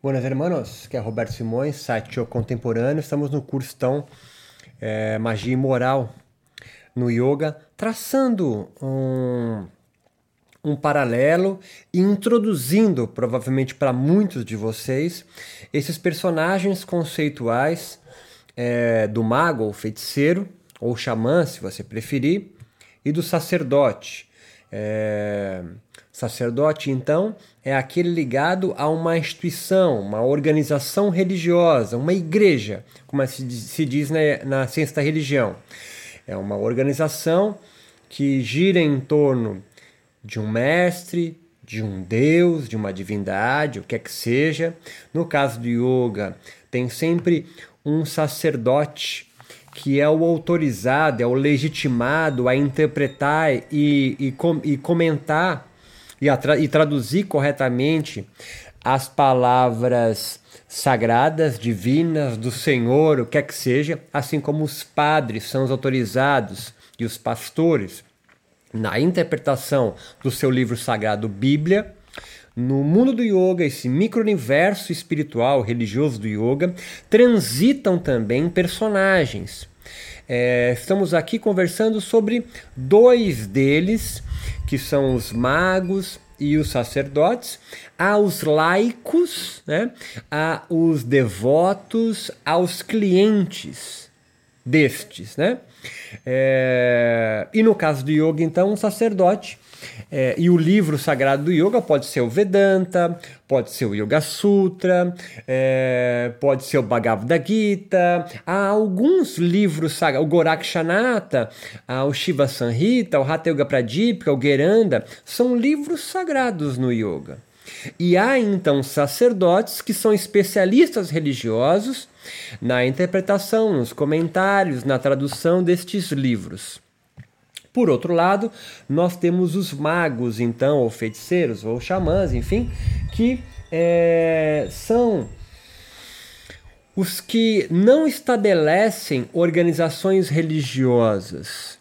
Buenas hermanos, que é Roberto Simões, site O Contemporâneo. Estamos no curso então é, Magia e Moral no Yoga, traçando um, um paralelo e introduzindo, provavelmente para muitos de vocês, esses personagens conceituais é, do mago ou feiticeiro, ou xamã, se você preferir, e do sacerdote. É, Sacerdote, então, é aquele ligado a uma instituição, uma organização religiosa, uma igreja, como se diz na, ciência da religião. É uma organização que gira em torno de um mestre, de um deus, de uma divindade, o que é que seja. No caso do yoga, tem sempre um sacerdote que é o autorizado, é o legitimado a interpretar e, e, e comentar e, tra e traduzir corretamente as palavras sagradas, divinas, do Senhor, o que é que seja, assim como os padres são os autorizados e os pastores na interpretação do seu livro sagrado Bíblia. No mundo do yoga, esse micro-universo espiritual, religioso do yoga, transitam também personagens. É, estamos aqui conversando sobre dois deles que são os magos e os sacerdotes, aos laicos, né? aos devotos, aos clientes destes. Né? É... E no caso do yoga, então, um sacerdote é, e o livro sagrado do yoga pode ser o Vedanta, pode ser o Yoga Sutra, é, pode ser o Bhagavad Gita. Há alguns livros sagrados, o Gorakshanata, o Shiva Sanhita, o Hatha Yoga Pradipika, o Geranda, são livros sagrados no yoga. E há então sacerdotes que são especialistas religiosos na interpretação, nos comentários, na tradução destes livros. Por outro lado, nós temos os magos, então, ou feiticeiros, ou xamãs, enfim, que é, são os que não estabelecem organizações religiosas.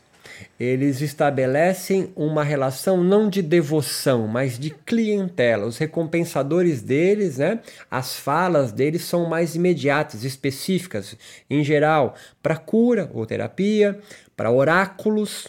Eles estabelecem uma relação não de devoção, mas de clientela. Os recompensadores deles, né, as falas deles são mais imediatas, específicas, em geral, para cura ou terapia, para oráculos,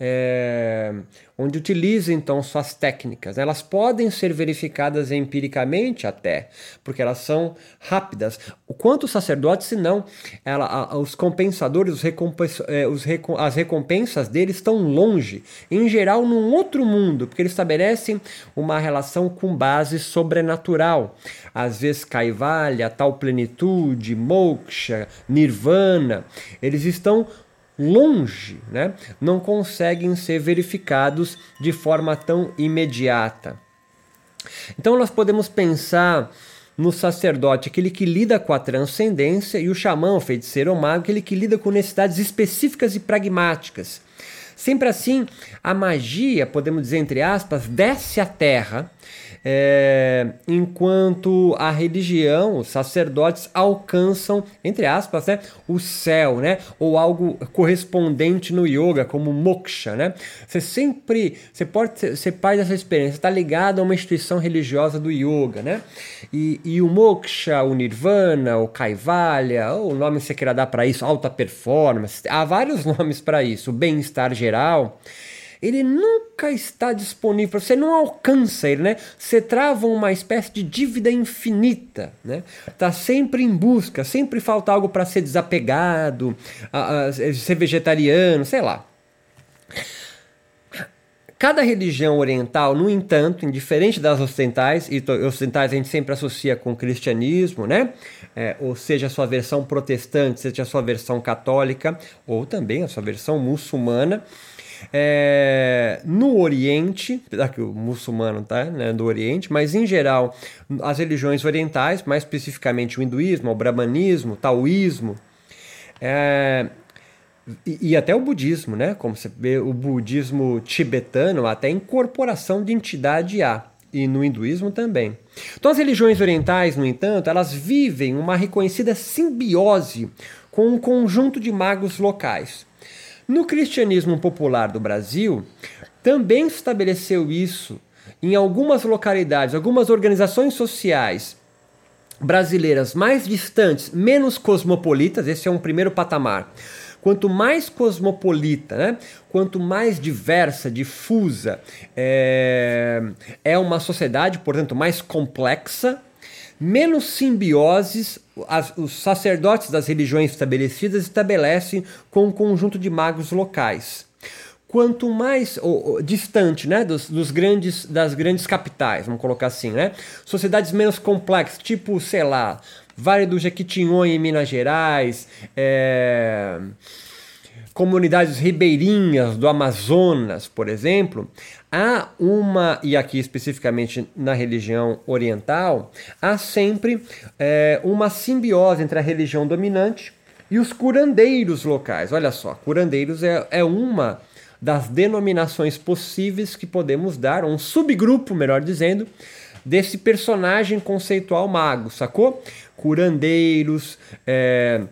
é, onde utiliza então suas técnicas. Elas podem ser verificadas empiricamente até, porque elas são rápidas. O quanto os sacerdotes, se não, ela, a, os compensadores, os recompens, é, os, as recompensas deles estão longe, em geral num outro mundo, porque eles estabelecem uma relação com base sobrenatural. Às vezes Kaivalya, tal plenitude, moksha, nirvana, eles estão longe, né, não conseguem ser verificados de forma tão imediata. Então nós podemos pensar no sacerdote, aquele que lida com a transcendência, e o xamã, o feiticeiro ou mago, aquele que lida com necessidades específicas e pragmáticas. Sempre assim, a magia, podemos dizer entre aspas, desce à terra é, enquanto a religião, os sacerdotes alcançam, entre aspas, né, o céu, né, ou algo correspondente no yoga, como moksha, né? Você sempre, você pode ser parte dessa experiência, está ligado a uma instituição religiosa do yoga, né? E, e o moksha, o nirvana, o kaivalya, o nome que você queira dar para isso, alta performance, há vários nomes para isso, bem-estar geral ele nunca está disponível, você não alcança ele, né? Você trava uma espécie de dívida infinita, né? Tá sempre em busca, sempre falta algo para ser desapegado, a, a, ser vegetariano, sei lá. Cada religião oriental, no entanto, indiferente das ocidentais, e ocidentais a gente sempre associa com o cristianismo, né? É, ou seja, a sua versão protestante, seja a sua versão católica, ou também a sua versão muçulmana, é, no Oriente, que o muçulmano tá né, do Oriente, mas em geral as religiões orientais, mais especificamente o hinduísmo, o brahmanismo, o taoísmo, é, e, e, até o budismo, né? Como você vê, o budismo tibetano, até incorporação de entidade há. E no hinduísmo também. Então, as religiões orientais, no entanto, elas vivem uma reconhecida simbiose com um conjunto de magos locais. No cristianismo popular do Brasil, também estabeleceu isso em algumas localidades, algumas organizações sociais brasileiras mais distantes, menos cosmopolitas, esse é um primeiro patamar. Quanto mais cosmopolita, né? quanto mais diversa, difusa é, é uma sociedade, portanto, mais complexa, menos simbioses as, os sacerdotes das religiões estabelecidas estabelecem com um conjunto de magos locais quanto mais ou, ou, distante né, dos, dos, grandes, das grandes capitais, vamos colocar assim, né? Sociedades menos complexas, tipo, sei lá, Vale do Jequitinhonha em Minas Gerais, é, comunidades ribeirinhas do Amazonas, por exemplo, há uma, e aqui especificamente na religião oriental, há sempre é, uma simbiose entre a religião dominante e os curandeiros locais. Olha só, curandeiros é, é uma das denominações possíveis que podemos dar, um subgrupo, melhor dizendo, desse personagem conceitual mago, sacou? Curandeiros, é,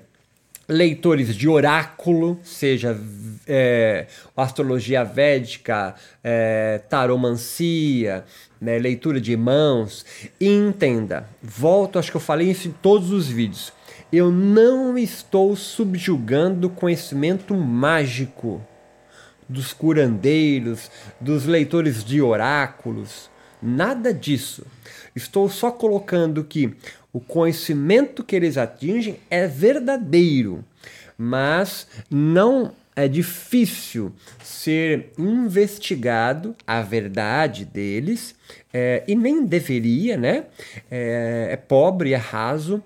leitores de oráculo, seja é, astrologia védica, é, taromancia, né, leitura de mãos. entenda, volto, acho que eu falei isso em todos os vídeos. Eu não estou subjugando conhecimento mágico dos curandeiros, dos leitores de oráculos, nada disso. Estou só colocando que o conhecimento que eles atingem é verdadeiro, mas não é difícil ser investigado a verdade deles é, e nem deveria, né? É, é pobre, é raso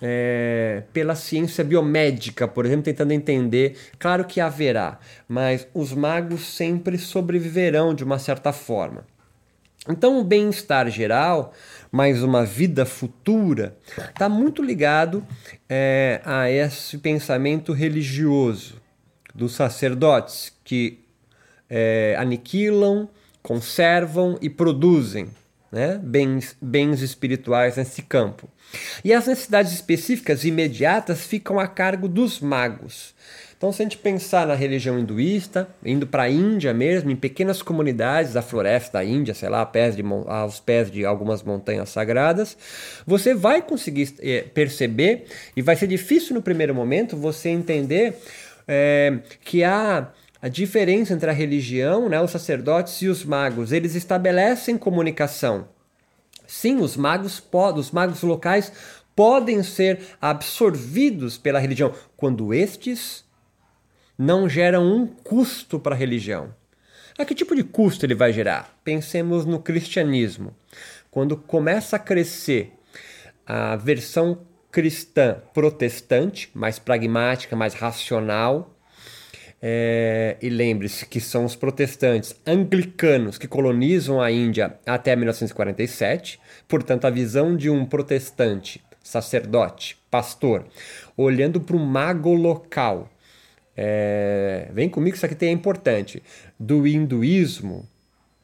é, pela ciência biomédica, por exemplo, tentando entender. Claro que haverá, mas os magos sempre sobreviverão de uma certa forma. Então, o bem-estar geral, mais uma vida futura, está muito ligado é, a esse pensamento religioso dos sacerdotes que é, aniquilam, conservam e produzem né, bens, bens espirituais nesse campo. E as necessidades específicas imediatas ficam a cargo dos magos. Então, se a gente pensar na religião hinduísta, indo para a Índia mesmo, em pequenas comunidades da floresta da Índia, sei lá, pés de, aos pés de algumas montanhas sagradas, você vai conseguir é, perceber, e vai ser difícil no primeiro momento você entender é, que há a diferença entre a religião, né, os sacerdotes e os magos. Eles estabelecem comunicação. Sim, os magos, os magos locais podem ser absorvidos pela religião quando estes não geram um custo para a religião. A que tipo de custo ele vai gerar? Pensemos no cristianismo. Quando começa a crescer a versão cristã protestante, mais pragmática, mais racional, é, e lembre-se que são os protestantes anglicanos que colonizam a Índia até 1947. Portanto, a visão de um protestante, sacerdote, pastor, olhando para o mago local. É, vem comigo, isso aqui é importante. Do hinduísmo,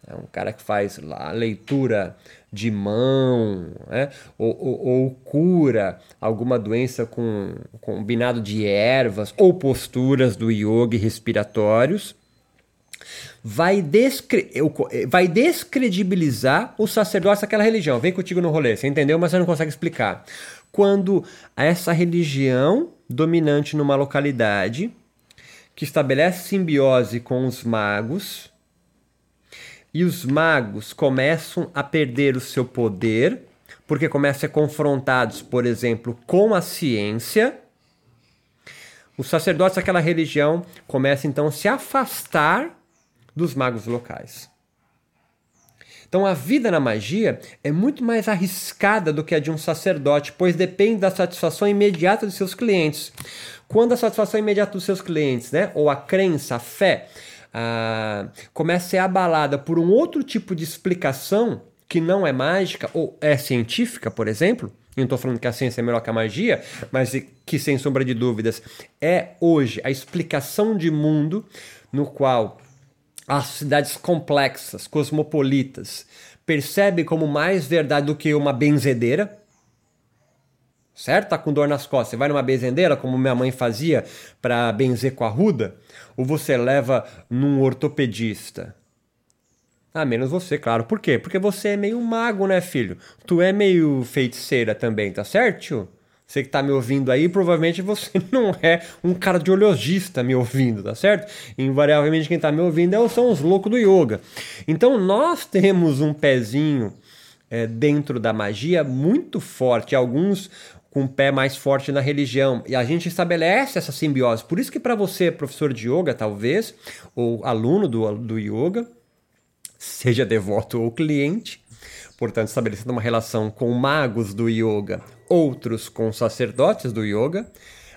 é um cara que faz a leitura de mão, né? ou, ou, ou, cura alguma doença com combinado de ervas ou posturas do yoga respiratórios, vai, descre vai descredibilizar o sacerdote daquela religião. Vem contigo no rolê, você entendeu, mas você não consegue explicar. Quando essa religião dominante numa localidade que estabelece simbiose com os magos e os magos começam a perder o seu poder, porque começam a ser confrontados, por exemplo, com a ciência. Os sacerdotes daquela religião começam então a se afastar dos magos locais. Então a vida na magia é muito mais arriscada do que a de um sacerdote, pois depende da satisfação imediata dos seus clientes. Quando a satisfação imediata dos seus clientes, né, ou a crença, a fé, ah, começa a ser abalada por um outro tipo de explicação que não é mágica ou é científica, por exemplo, não estou falando que a ciência é melhor que a magia, mas que, sem sombra de dúvidas, é hoje a explicação de mundo no qual as cidades complexas, cosmopolitas, percebem como mais verdade do que uma benzedeira, certo? Tá com dor nas costas, você vai numa benzendeira, como minha mãe fazia para benzer com a ruda, ou você leva num ortopedista? Ah, menos você, claro. Por quê? Porque você é meio mago, né, filho? Tu é meio feiticeira também, tá certo? Você que tá me ouvindo aí, provavelmente você não é um cardiologista me ouvindo, tá certo? Invariavelmente quem tá me ouvindo é são os loucos do yoga. Então nós temos um pezinho é, dentro da magia muito forte. Alguns com o pé mais forte na religião. E a gente estabelece essa simbiose. Por isso que para você, professor de yoga, talvez, ou aluno do, do yoga, seja devoto ou cliente, portanto, estabelecendo uma relação com magos do yoga, outros com sacerdotes do yoga.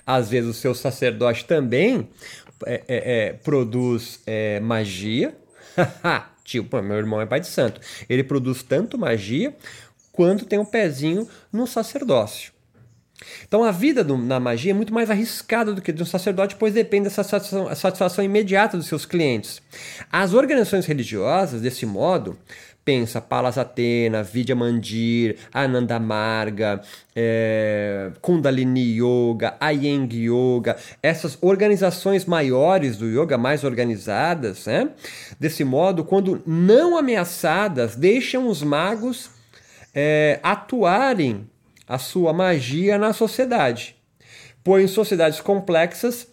Às vezes o seu sacerdote também é, é, é, produz é, magia. tipo, meu irmão é pai de santo. Ele produz tanto magia quanto tem um pezinho no sacerdócio. Então a vida do, na magia é muito mais arriscada do que de um sacerdote, pois depende dessa satisfação, satisfação imediata dos seus clientes. As organizações religiosas, desse modo, pensa Palas Atena, Vidya Mandir, Ananda Marga, é, Kundalini Yoga, Ayeng Yoga, essas organizações maiores do yoga, mais organizadas, né? desse modo, quando não ameaçadas, deixam os magos é, atuarem a sua magia na sociedade. Pois em sociedades complexas,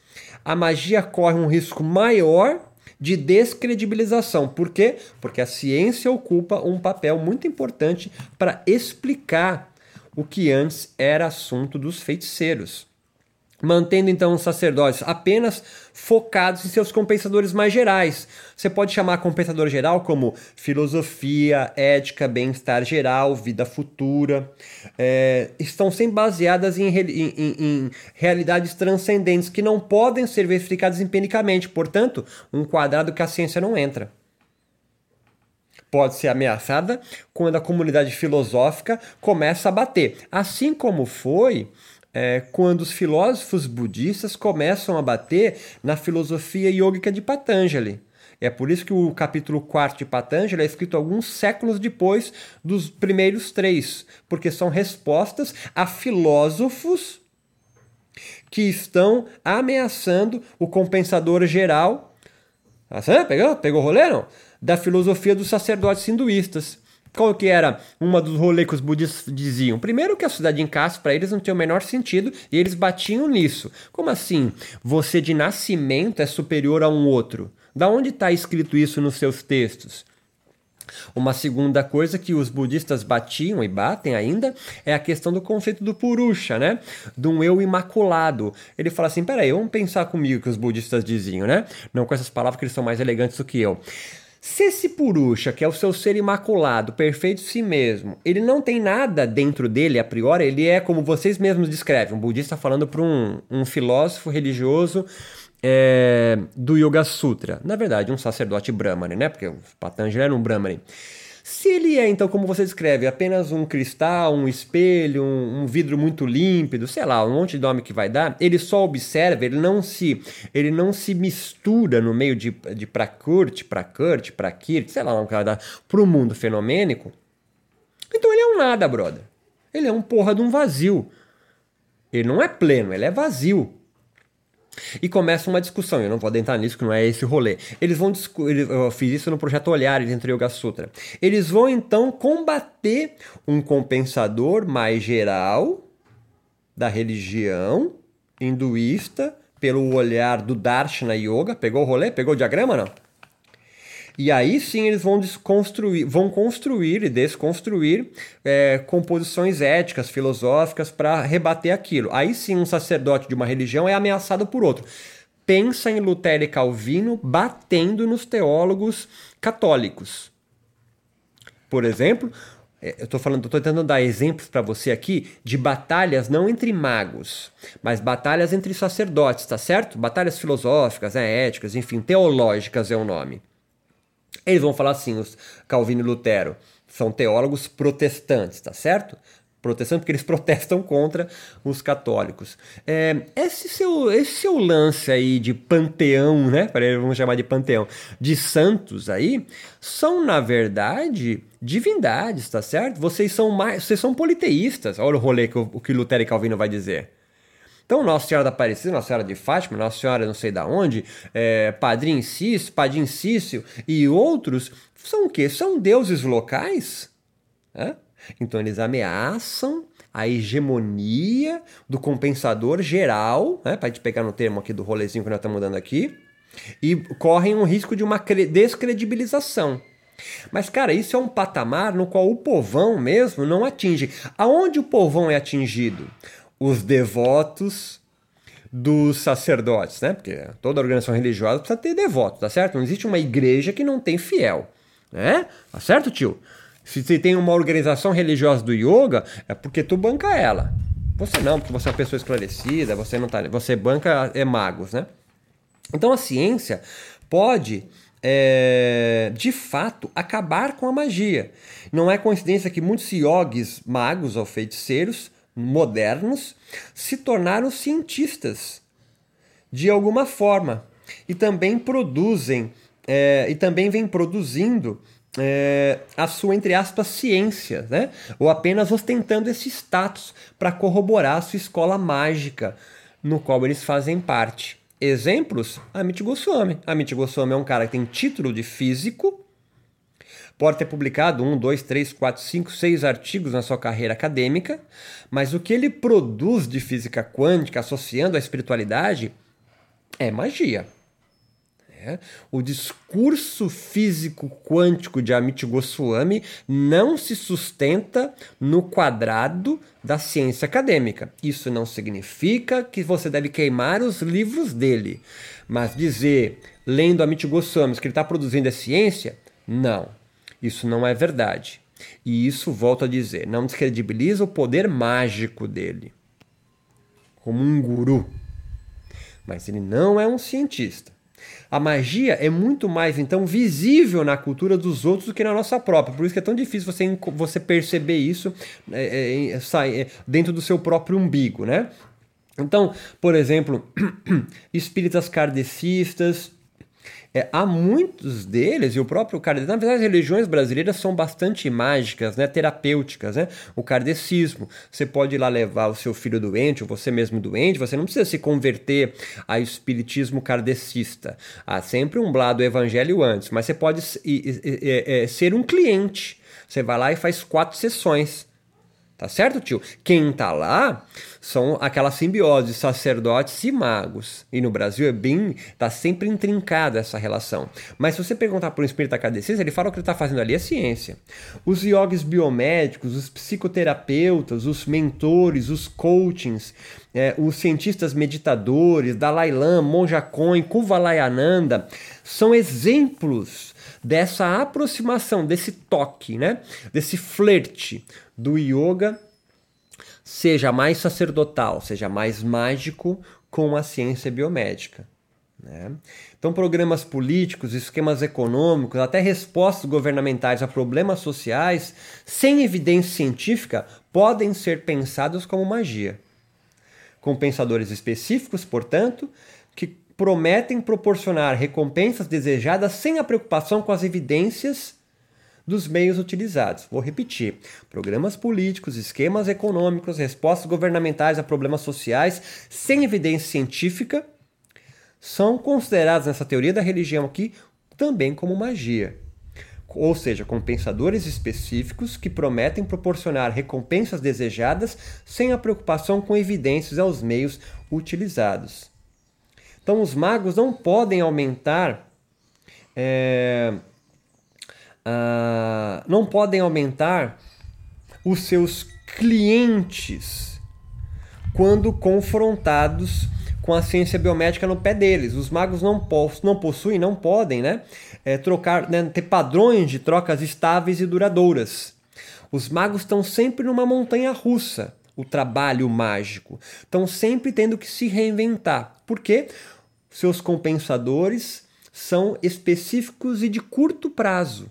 a magia corre um risco maior de descredibilização. Por quê? Porque a ciência ocupa um papel muito importante para explicar o que antes era assunto dos feiticeiros mantendo então os sacerdotes apenas focados em seus compensadores mais gerais. Você pode chamar compensador geral como filosofia, ética, bem-estar geral, vida futura. É, estão sempre baseadas em, em, em, realidades transcendentes que não podem ser verificadas empiricamente, portanto, um quadrado que a ciência não entra. Pode ser ameaçada quando a comunidade filosófica começa a bater. Assim como foi é, quando os filósofos budistas começam a bater na filosofia yógica de Patanjali. É por isso que o capítulo 4 de Patanjali é escrito alguns séculos depois dos primeiros três, porque são respostas a filósofos que estão ameaçando o compensador geral. Ah, pegou? Pegou o rolê, não? Da filosofia dos sacerdotes hinduístas. Qual que era uma dos rolês que os budistas diziam? Primeiro que a cidade em caça para eles não tinha o menor sentido e eles batiam nisso. Como assim? Você de nascimento é superior a um outro? Da onde está escrito isso nos seus textos? Uma segunda coisa que os budistas batiam e batem ainda é a questão do conceito do purusha, né? De um eu imaculado. Ele fala assim: peraí, vamos pensar comigo que os budistas diziam, né? Não com essas palavras que eles são mais elegantes do que eu. Se esse Purusha, que é o seu ser imaculado, perfeito em si mesmo, ele não tem nada dentro dele a priori, ele é como vocês mesmos descrevem, um budista falando para um, um filósofo religioso é, do Yoga Sutra. Na verdade, um sacerdote Brahmani, né? Porque o Patanjali era um Brahmani. Se ele é, então, como você descreve, apenas um cristal, um espelho, um, um, vidro muito límpido, sei lá, um monte de nome que vai dar, ele só observa, ele não se, ele não se mistura no meio de, de Prakurt, Prakurt, Prakir, sei lá, um que vai dar, pro mundo fenomênico. Então ele é um nada, brother. Ele é um porra de um vazio. Ele não é pleno, ele é vazio. E começa uma discussão, eu não vou adentrar nisso, que não é esse rolê. Eles vão eu fiz isso no projeto Olhares entre Yoga Sutra. Eles vão então combater um compensador mais geral da religião hinduísta pelo olhar do Darshana Yoga. Pegou o rolê? Pegou o diagrama não? E aí sim eles vão desconstruir, vão construir e desconstruir é, composições éticas, filosóficas para rebater aquilo. Aí sim um sacerdote de uma religião é ameaçado por outro. Pensa em Lutero e Calvino batendo nos teólogos católicos. Por exemplo, é, eu estou falando, estou tentando dar exemplos para você aqui de batalhas não entre magos, mas batalhas entre sacerdotes, tá certo? Batalhas filosóficas, né, éticas, enfim, teológicas é o nome. Eles vão falar assim, os Calvino e Lutero são teólogos protestantes, tá certo? Protestantes porque eles protestam contra os católicos. É, esse, seu, esse seu lance aí de panteão, né? Vamos chamar de panteão, de santos aí, são, na verdade, divindades, tá certo? Vocês são mais. Vocês são politeístas. Olha o rolê que o, que Lutero e Calvino vai dizer. Então, Nossa Senhora da Aparecida, Nossa Senhora de Fátima, Nossa Senhora não sei da onde, é, Padre Cício, Cício e outros são o quê? São deuses locais. Então eles ameaçam a hegemonia do compensador geral, né? para a gente pegar no termo aqui do rolezinho que nós estamos dando aqui, e correm um risco de uma descredibilização. Mas, cara, isso é um patamar no qual o povão mesmo não atinge. Aonde o povão é atingido? Os devotos dos sacerdotes, né? Porque toda organização religiosa precisa ter devoto, tá certo? Não existe uma igreja que não tem fiel, né? Tá certo, tio? Se tem uma organização religiosa do yoga, é porque tu banca ela. Você não, porque você é uma pessoa esclarecida, você não tá, você banca é magos, né? Então a ciência pode é, de fato acabar com a magia. Não é coincidência que muitos yogis, magos ou feiticeiros modernos se tornaram cientistas de alguma forma e também produzem é, e também vem produzindo é, a sua, entre aspas, ciência, né? ou apenas ostentando esse status para corroborar a sua escola mágica no qual eles fazem parte. Exemplos? Amit Goswami. Amit Goswami é um cara que tem título de físico, pode ter publicado um, dois, três, quatro, cinco, seis artigos na sua carreira acadêmica, mas o que ele produz de física quântica associando a espiritualidade é magia. É. O discurso físico quântico de Amit Goswami não se sustenta no quadrado da ciência acadêmica. Isso não significa que você deve queimar os livros dele, mas dizer, lendo Amit Goswami, que ele está produzindo a ciência, não. Isso não é verdade. E isso, volto a dizer, não descredibiliza o poder mágico dele como um guru. Mas ele não é um cientista. A magia é muito mais, então, visível na cultura dos outros do que na nossa própria. Por isso que é tão difícil você, você perceber isso é, é, é, dentro do seu próprio umbigo, né? Então, por exemplo, espíritas kardecistas, é, há muitos deles, e o próprio Kardec, na verdade as religiões brasileiras são bastante mágicas, né, terapêuticas, né? O kardecismo, você pode ir lá levar o seu filho doente, ou você mesmo doente, você não precisa se converter a espiritismo kardecista. Há sempre um lado evangelho antes, mas você pode é, ser um cliente. Você vai lá e faz quatro sessões. Tá certo, tio? Quem tá lá são aquela simbiose sacerdotes e magos. E no Brasil é bem. tá sempre intrincada essa relação. Mas se você perguntar para um espírita kardecista, ele fala o que ele está fazendo ali é ciência. Os yogis biomédicos, os psicoterapeutas, os mentores, os coachings, é, os cientistas meditadores, Dalai Lama, Monja Coen, Kuvalayananda, são exemplos dessa aproximação, desse toque, né? desse flerte do yoga seja mais sacerdotal, seja mais mágico com a ciência biomédica. Né? Então, programas políticos, esquemas econômicos, até respostas governamentais a problemas sociais, sem evidência científica, podem ser pensados como magia. Com pensadores específicos, portanto, que prometem proporcionar recompensas desejadas sem a preocupação com as evidências dos meios utilizados. Vou repetir: programas políticos, esquemas econômicos, respostas governamentais a problemas sociais sem evidência científica são considerados nessa teoria da religião aqui também como magia. Ou seja, compensadores específicos que prometem proporcionar recompensas desejadas sem a preocupação com evidências aos meios utilizados. Então, os magos não podem aumentar é, não podem aumentar os seus clientes quando confrontados com a ciência biomédica no pé deles. Os magos não, não possuem, não podem, né, é, trocar, né, ter padrões de trocas estáveis e duradouras. Os magos estão sempre numa montanha russa, o trabalho mágico. Estão sempre tendo que se reinventar. Por quê? Seus compensadores são específicos e de curto prazo.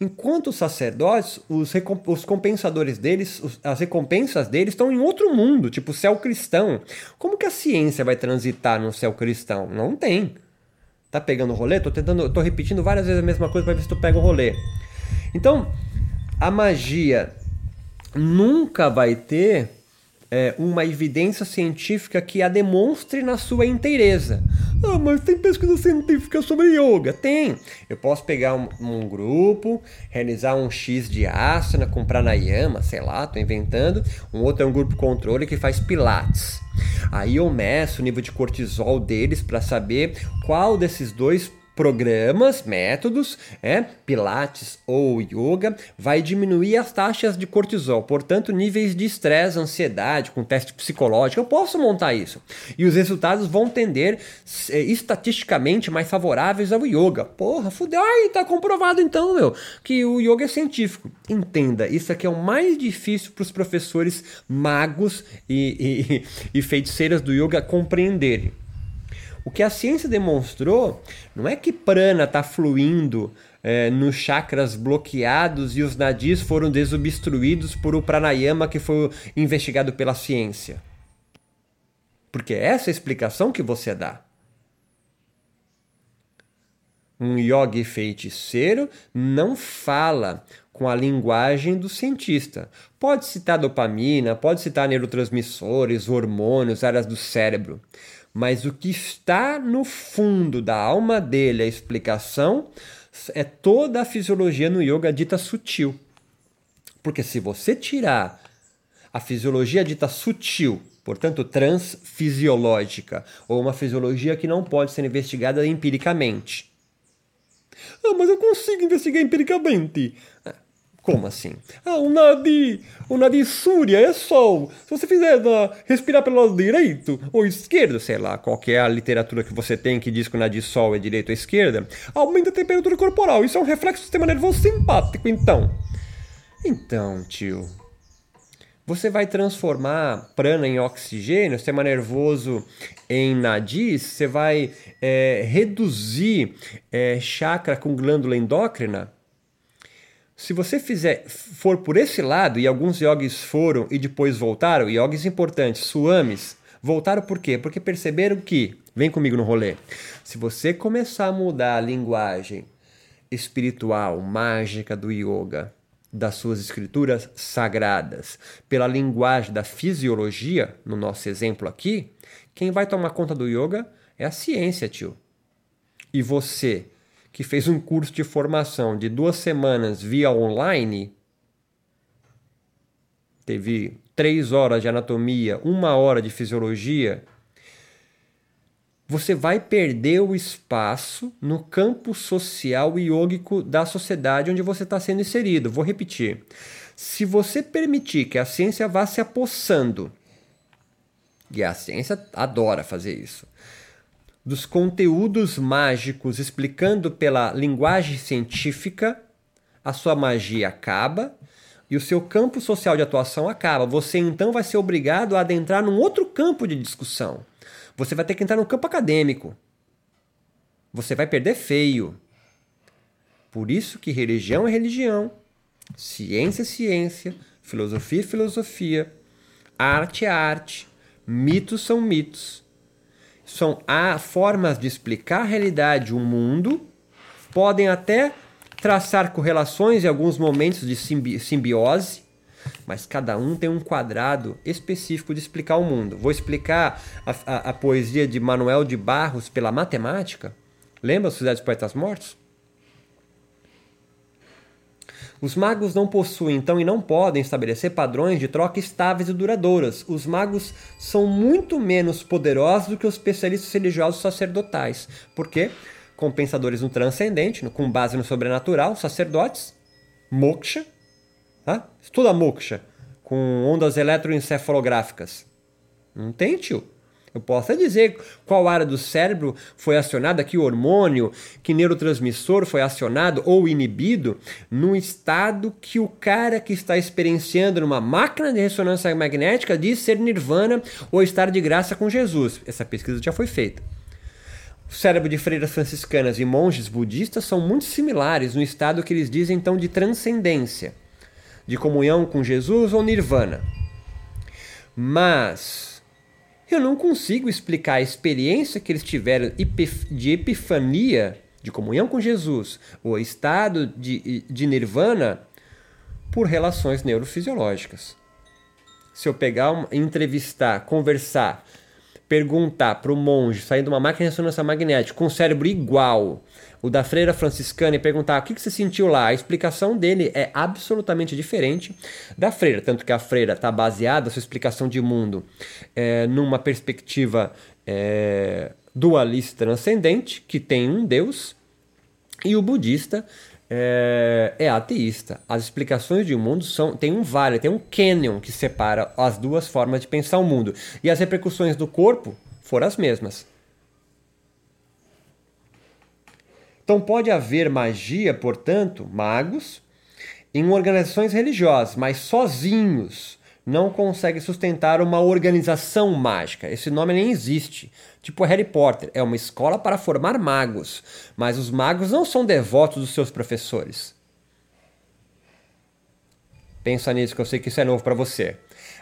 Enquanto os sacerdotes, os, os compensadores deles, os, as recompensas deles estão em outro mundo, tipo céu cristão. Como que a ciência vai transitar no céu cristão? Não tem. Tá pegando o rolê? Tô tentando, tô repetindo várias vezes a mesma coisa para ver se tu pega o rolê. Então, a magia nunca vai ter é, uma evidência científica que a demonstre na sua inteireza. Ah, mas tem pesquisa científica sobre yoga? Tem. Eu posso pegar um, um grupo, realizar um X de asana com pranayama, sei lá, tô inventando. Um outro é um grupo controle que faz pilates. Aí eu meço o nível de cortisol deles para saber qual desses dois programas, métodos, é, pilates ou yoga, vai diminuir as taxas de cortisol, portanto, níveis de estresse, ansiedade, com teste psicológico. Eu posso montar isso. E os resultados vão tender é, estatisticamente mais favoráveis ao yoga. Porra, fudeu. Ai, tá comprovado então, meu, que o yoga é científico. Entenda, isso aqui é o mais difícil para os professores magos e, e, e feiticeiras do yoga compreenderem. O que a ciência demonstrou não é que prana está fluindo é, nos chakras bloqueados e os nadis foram desobstruídos por o pranayama que foi investigado pela ciência. Porque essa é a explicação que você dá. Um yogi feiticeiro não fala com a linguagem do cientista. Pode citar dopamina, pode citar neurotransmissores, hormônios, áreas do cérebro mas o que está no fundo da alma dele, a explicação, é toda a fisiologia no yoga dita sutil. Porque se você tirar a fisiologia dita sutil, portanto transfisiológica, ou uma fisiologia que não pode ser investigada empiricamente. Ah, mas eu consigo investigar empiricamente. Como assim? Ah, o nadi, o nadi súria é sol. Se você fizer uh, respirar pelo lado direito ou esquerdo, sei lá, qual é a literatura que você tem que diz que o nadi sol é direito ou esquerda, aumenta a temperatura corporal. Isso é um reflexo do sistema nervoso simpático, então. Então, tio, você vai transformar prana em oxigênio, sistema nervoso em nadis, você vai é, reduzir é, chakra com glândula endócrina se você fizer for por esse lado, e alguns yogis foram e depois voltaram, yogis importantes, suamis, voltaram por quê? Porque perceberam que, vem comigo no rolê, se você começar a mudar a linguagem espiritual, mágica do yoga, das suas escrituras sagradas, pela linguagem da fisiologia, no nosso exemplo aqui, quem vai tomar conta do yoga é a ciência, tio. E você, que fez um curso de formação de duas semanas via online, teve três horas de anatomia, uma hora de fisiologia, você vai perder o espaço no campo social e yógico da sociedade onde você está sendo inserido. Vou repetir. Se você permitir que a ciência vá se apossando, e a ciência adora fazer isso, dos conteúdos mágicos explicando pela linguagem científica, a sua magia acaba e o seu campo social de atuação acaba. Você então vai ser obrigado a adentrar num outro campo de discussão. Você vai ter que entrar no campo acadêmico. Você vai perder feio. Por isso que religião é religião, ciência é ciência, filosofia é filosofia, arte é arte, mitos são mitos são há formas de explicar a realidade, o mundo, podem até traçar correlações em alguns momentos de simbi simbiose, mas cada um tem um quadrado específico de explicar o mundo. Vou explicar a, a, a poesia de Manuel de Barros pela matemática. Lembra os Cidades Poetas Mortos? Os magos não possuem, então, e não podem estabelecer padrões de troca estáveis e duradouras. Os magos são muito menos poderosos do que os especialistas religiosos sacerdotais. Por quê? Compensadores no transcendente, com base no sobrenatural, sacerdotes, moksha, tá? estuda moksha, com ondas eletroencefalográficas. Não tem, tio. Eu posso dizer qual área do cérebro foi acionada, que hormônio, que neurotransmissor foi acionado ou inibido, no estado que o cara que está experienciando numa máquina de ressonância magnética diz ser nirvana ou estar de graça com Jesus. Essa pesquisa já foi feita. O cérebro de freiras franciscanas e monges budistas são muito similares no estado que eles dizem então de transcendência, de comunhão com Jesus ou nirvana. Mas eu não consigo explicar a experiência que eles tiveram de epifania, de comunhão com Jesus, ou estado de, de nirvana, por relações neurofisiológicas. Se eu pegar, entrevistar, conversar perguntar para o monge sair de uma máquina de ressonância magnética com cérebro igual o da freira franciscana e perguntar o que, que você sentiu lá, a explicação dele é absolutamente diferente da freira. Tanto que a freira está baseada, sua explicação de mundo, é, numa perspectiva é, dualista transcendente, que tem um Deus, e o budista é, é, ateísta. As explicações de mundo são tem um vale, tem um canyon que separa as duas formas de pensar o mundo. E as repercussões do corpo foram as mesmas. Então pode haver magia, portanto, magos, em organizações religiosas, mas sozinhos não conseguem sustentar uma organização mágica. Esse nome nem existe. Tipo Harry Potter, é uma escola para formar magos, mas os magos não são devotos dos seus professores. Pensa nisso que eu sei que isso é novo para você.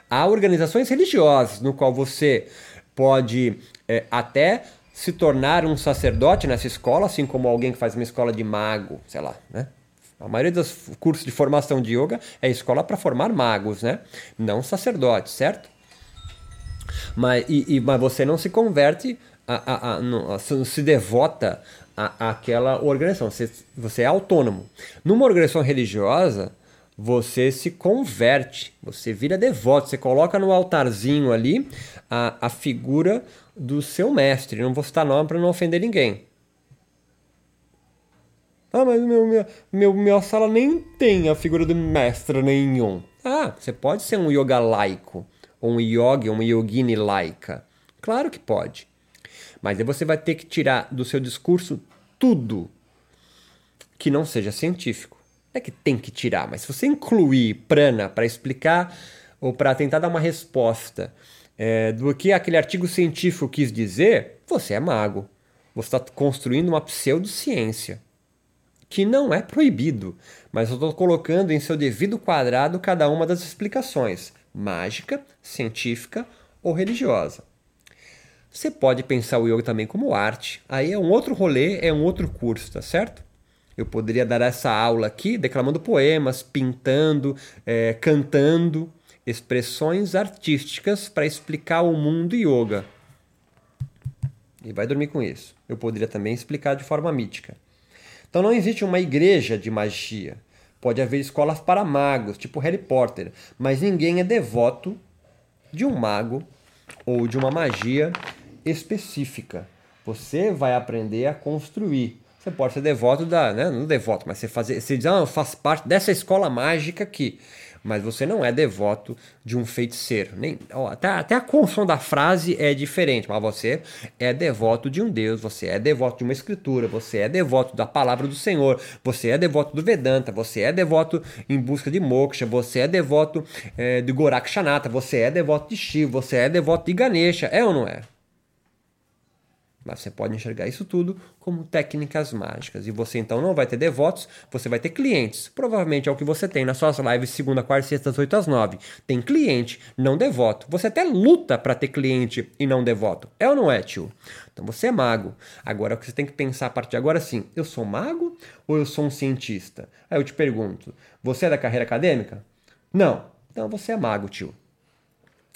Há organizações religiosas no qual você pode é, até se tornar um sacerdote nessa escola, assim como alguém que faz uma escola de mago, sei lá, né? A maioria dos cursos de formação de yoga é escola para formar magos, né? Não sacerdotes, certo? Mas, e, e, mas você não se converte, a, a, a, não, se devota àquela organização. Você, você é autônomo. Numa organização religiosa, você se converte, você vira devoto, você coloca no altarzinho ali a, a figura do seu mestre. Não vou citar nome para não ofender ninguém. Ah, mas meu, meu, meu, minha sala nem tem a figura do mestre nenhum. Ah, você pode ser um yoga laico, ou um yogi, uma yogini laica. Claro que pode. Mas aí você vai ter que tirar do seu discurso tudo que não seja científico. Não é que tem que tirar, mas se você incluir prana para explicar ou para tentar dar uma resposta é, do que aquele artigo científico quis dizer, você é mago. Você está construindo uma pseudociência. Que não é proibido, mas eu estou colocando em seu devido quadrado cada uma das explicações: mágica, científica ou religiosa. Você pode pensar o yoga também como arte. Aí é um outro rolê, é um outro curso, tá certo? Eu poderia dar essa aula aqui declamando poemas, pintando, é, cantando expressões artísticas para explicar o mundo yoga. E vai dormir com isso. Eu poderia também explicar de forma mítica. Então não existe uma igreja de magia. Pode haver escolas para magos, tipo Harry Potter, mas ninguém é devoto de um mago ou de uma magia específica. Você vai aprender a construir. Você pode ser devoto da, né, não devoto, mas você fazer, você diz, ah, eu faço parte dessa escola mágica aqui mas você não é devoto de um feiticeiro. Nem, ó, até, até a construção da frase é diferente, mas você é devoto de um Deus, você é devoto de uma escritura, você é devoto da palavra do Senhor, você é devoto do Vedanta, você é devoto em busca de moksha, você é devoto é, de Gorakshanata, você é devoto de Shiva, você é devoto de Ganesha, é ou não é? Mas você pode enxergar isso tudo como técnicas mágicas. E você então não vai ter devotos, você vai ter clientes. Provavelmente é o que você tem nas suas lives segunda, quarta, sexta, das 8 às 9. Tem cliente, não devoto. Você até luta para ter cliente e não devoto. É ou não é, tio? Então você é mago. Agora o que você tem que pensar a partir de agora assim: eu sou mago ou eu sou um cientista? Aí eu te pergunto: você é da carreira acadêmica? Não. Então você é mago, tio.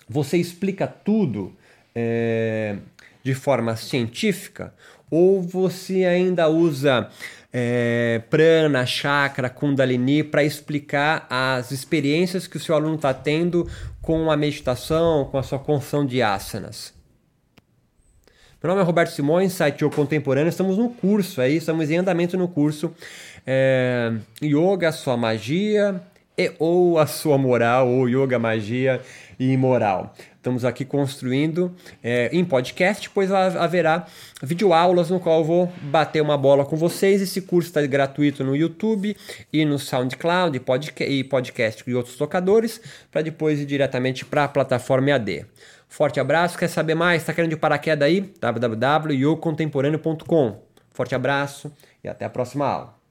Você explica tudo. É de forma científica ou você ainda usa é, prana, chakra, kundalini para explicar as experiências que o seu aluno está tendo com a meditação, com a sua construção de asanas? Meu nome é Roberto Simões, site O Contemporâneo. Estamos no curso aí, estamos em andamento no curso é, Yoga, sua magia e ou a sua moral, ou Yoga, magia e moral. Estamos aqui construindo é, em podcast, pois haverá videoaulas no qual eu vou bater uma bola com vocês. Esse curso está gratuito no YouTube e no SoundCloud e podcast e outros tocadores, para depois ir diretamente para a plataforma EAD. Forte abraço, quer saber mais? Está querendo de paraquedas aí? www.yocontemporâneo.com Forte abraço e até a próxima aula.